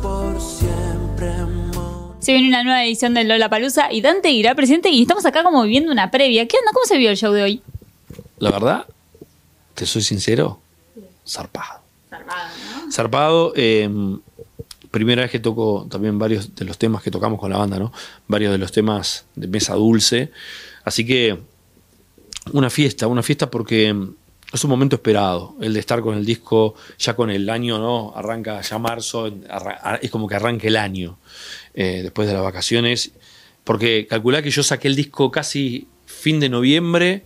por siempre. Se viene una nueva edición de Lola Palusa y Dante irá presente y estamos acá como viviendo una previa. ¿Qué onda? ¿Cómo se vio el show de hoy? La verdad, te soy sincero, zarpado. Zarpado, ¿no? Zarpado, eh, primera vez que toco también varios de los temas que tocamos con la banda, ¿no? Varios de los temas de Mesa Dulce. Así que una fiesta, una fiesta porque es un momento esperado, el de estar con el disco ya con el año, ¿no? Arranca ya marzo, es como que arranca el año eh, después de las vacaciones, porque calculá que yo saqué el disco casi fin de noviembre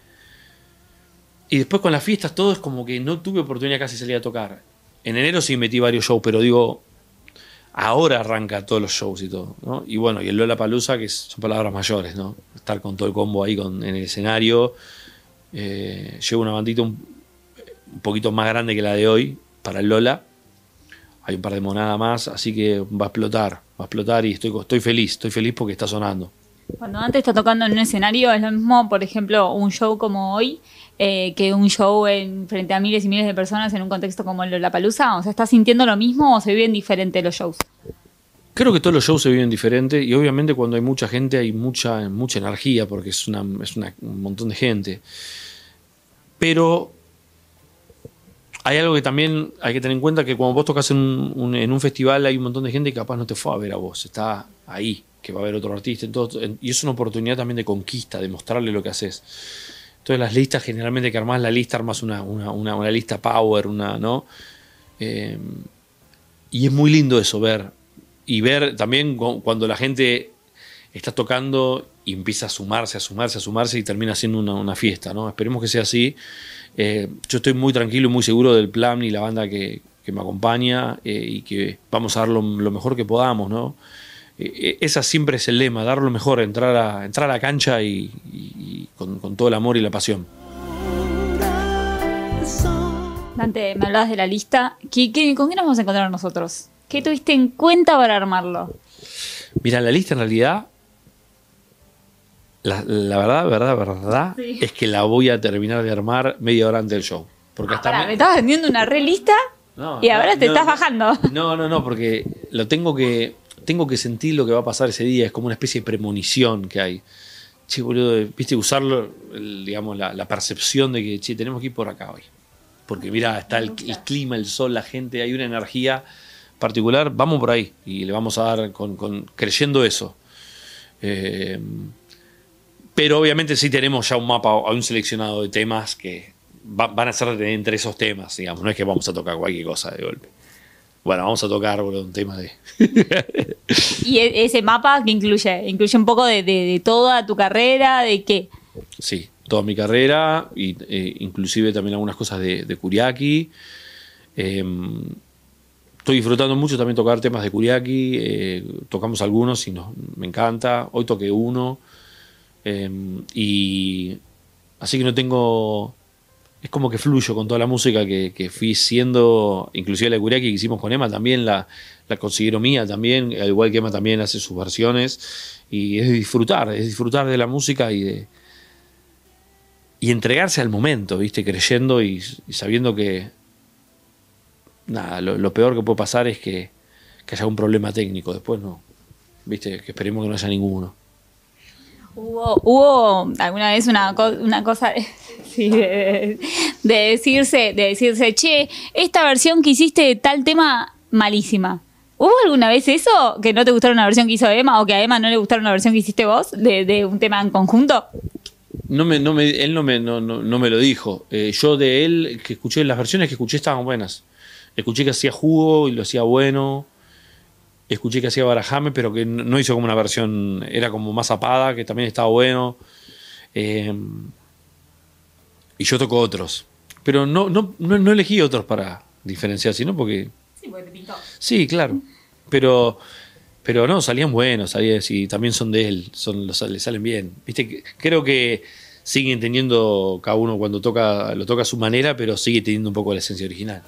y después con las fiestas todo es como que no tuve oportunidad casi de salir a tocar. En enero sí metí varios shows, pero digo, ahora arranca todos los shows y todo, ¿no? Y bueno, y el Lola Palusa, que son palabras mayores, ¿no? Estar con todo el combo ahí con, en el escenario. Eh, llevo una bandita un, un, poquito más grande que la de hoy para el Lola. Hay un par de monadas más, así que va a explotar, va a explotar y estoy, estoy feliz, estoy feliz porque está sonando. Cuando antes está tocando en un escenario, es lo mismo, por ejemplo, un show como hoy, eh, que un show en, frente a miles y miles de personas en un contexto como el de La Palusa? O sea, ¿estás sintiendo lo mismo o se viven diferente los shows? Creo que todos los shows se viven diferente y obviamente cuando hay mucha gente hay mucha, mucha energía porque es, una, es una, un montón de gente. Pero hay algo que también hay que tener en cuenta que cuando vos tocas en un, en un festival hay un montón de gente que capaz no te fue a ver a vos, está ahí, que va a ver otro artista. Entonces, y es una oportunidad también de conquista, de mostrarle lo que haces. Entonces las listas, generalmente que armás la lista, armás una, una, una, una lista power, una, ¿no? Eh, y es muy lindo eso, ver. Y ver también cuando la gente está tocando y empieza a sumarse, a sumarse, a sumarse y termina siendo una, una fiesta, ¿no? Esperemos que sea así. Eh, yo estoy muy tranquilo y muy seguro del plan y la banda que, que me acompaña eh, y que vamos a dar lo, lo mejor que podamos, ¿no? Eh, esa siempre es el lema, dar lo mejor, entrar a, entrar a la cancha y, y con, con, todo el amor y la pasión. Dante, me hablabas de la lista. ¿Qué, qué, con qué nos vamos a encontrar nosotros? ¿Qué tuviste en cuenta para armarlo? Mira, la lista en realidad, la, la verdad, verdad, verdad, sí. es que la voy a terminar de armar media hora antes del show. Porque ah, hasta pará, me... me estabas vendiendo una re lista no, y ahora no, te no, estás bajando. No, no, no, porque lo tengo que tengo que sentir lo que va a pasar ese día, es como una especie de premonición que hay. Che, boludo, viste, usarlo, el, digamos, la, la, percepción de que, che, tenemos que ir por acá hoy. Porque mira, está el, el, clima, el sol, la gente, hay una energía particular, vamos por ahí y le vamos a dar con, con creyendo eso. Eh, pero obviamente sí tenemos ya un mapa, hay un seleccionado de temas que va, van a ser entre esos temas, digamos, no es que vamos a tocar cualquier cosa de golpe. Bueno, vamos a tocar boludo, un tema de. ¿Y ese mapa que incluye? ¿Incluye un poco de, de, de toda tu carrera? ¿De qué? Sí, toda mi carrera, y, eh, inclusive también algunas cosas de, de Kuriaki. Eh, estoy disfrutando mucho también tocar temas de Kuriaki. Eh, tocamos algunos y nos, me encanta. Hoy toqué uno. Em, y así que no tengo es como que fluyo con toda la música que, que fui siendo, inclusive la Kuriaki que hicimos con Emma también la, la considero mía también, al igual que Emma también hace sus versiones, y es disfrutar, es disfrutar de la música y de y entregarse al momento, viste, creyendo y, sabiendo que nada, lo, lo, peor que puede pasar es que, que haya un problema técnico, después no, viste, que esperemos que no haya ninguno. Hubo, hubo alguna vez una, una cosa de, decirse, de decirse, che, esta versión que hiciste de tal tema, malísima. ¿Hubo alguna vez eso? ¿Que no te gustara una versión que hizo Emma o que a Emma no le gustara una versión que hiciste vos de, un tema en conjunto? No me, él no me, no me lo dijo. Eh, yo de él, que escuché, las versiones que escuché estaban buenas. Escuché que hacía jugo y lo hacía bueno escuché que hacía Barajame, pero que no hizo como una versión, era como más zapada, que también estaba bueno. Eh, y yo toco otros. Pero no, no, no, no, elegí otros para diferenciar, sino porque. Sí, porque te pintó. Sí, claro. Pero. Pero no, salían buenos, salían, y también son de él, son, los, le salen bien. Viste, creo que siguen teniendo cada uno cuando toca, lo toca a su manera, pero sigue teniendo un poco la esencia original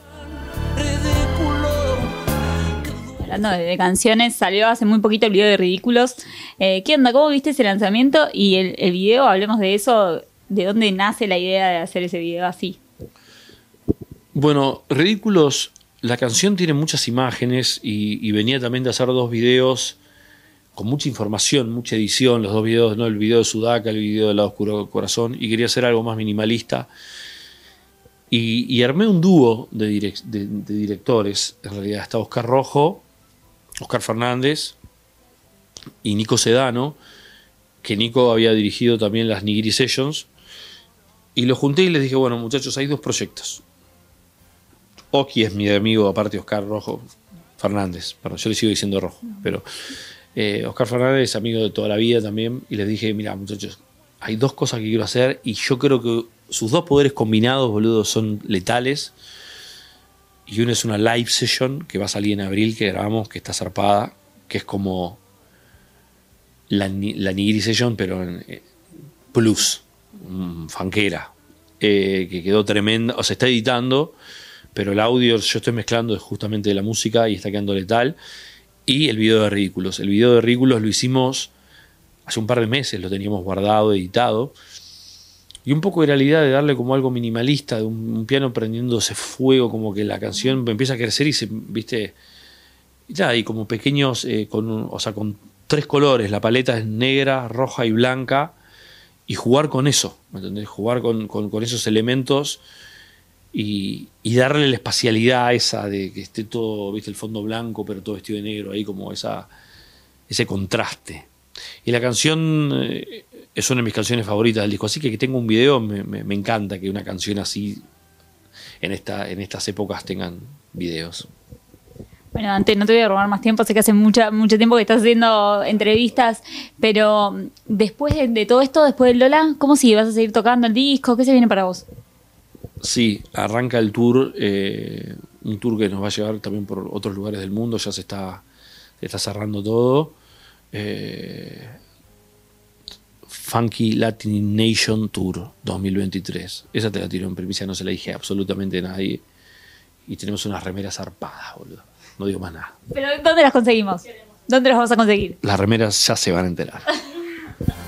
hablando de, de, canciones, salió hace muy poquito el video de Ridículos. Eh, ¿Qué onda? ¿Cómo viste ese lanzamiento? Y el, video, hablemos de eso, ¿de dónde nace la idea de hacer ese video así? Bueno, Ridículos la canción tiene muchas imágenes y, venía también de hacer dos videos con mucha información, mucha edición, los dos videos, ¿no? el video de Sudaka, el video del lado oscuro corazón, y quería hacer algo más minimalista. Y, armé un dúo de, de- de directores. En realidad está Oscar Rojo, Oscar Fernández y Nico Sedano, que Nico había dirigido también las Nigiri Sessions. Y lo junté y les dije, bueno muchachos, hay dos proyectos. Oki es mi amigo, aparte Oscar Rojo Fernández, perdón, yo le sigo diciendo Rojo, pero eh, Oscar Fernández es amigo de toda la vida también, y les dije, mira muchachos, hay dos cosas que quiero hacer y yo creo que sus dos poderes combinados, boludo, son letales. Y uno es una live session que va a salir en abril, que grabamos, que está zarpada, que es como la, la Nigiri Session, pero en eh, plus, mm, fanquera, eh, que quedó tremenda, o se está editando, pero el audio yo estoy mezclando justamente de la música y está quedando letal. Y el video de Ridículos. El video de Ridículos lo hicimos hace un par de meses, lo teníamos guardado, editado. Y un poco era la idea de darle como algo minimalista, de un, un piano prendiéndose fuego, como que la canción empieza a crecer y se, viste, ya, y como pequeños, eh, con, un- o sea, con tres colores, la paleta es negra, roja y blanca, y jugar con eso, ¿me entendés? Jugar con, con- con esos elementos y, y darle la espacialidad esa de que esté todo, viste, el fondo blanco, pero todo vestido de negro, ahí como esa, ese contraste. Y la canción eh, es una de mis canciones favoritas del disco, así que que tenga un video me, me- me encanta que una canción así en, esta, en estas épocas tengan videos. Bueno, antes no te voy a robar más tiempo, sé que hace mucha, mucho tiempo que estás haciendo entrevistas, pero mm, después de, de todo esto, después del Lola, ¿cómo sigue? ¿Vas a seguir tocando el disco? ¿Qué se viene para vos? Sí, arranca el tour, eh, un tour que nos va a llevar también por otros lugares del mundo, ya se está, se está cerrando todo. Eh, Funky Latin Nation Tour 2023. Esa te la tiro en primicia, no se la dije a absolutamente a nadie. Y tenemos unas remeras zarpadas, boludo. No digo más nada. ¿Pero dónde las conseguimos? ¿Dónde las vamos a conseguir? Las remeras ya se van a enterar.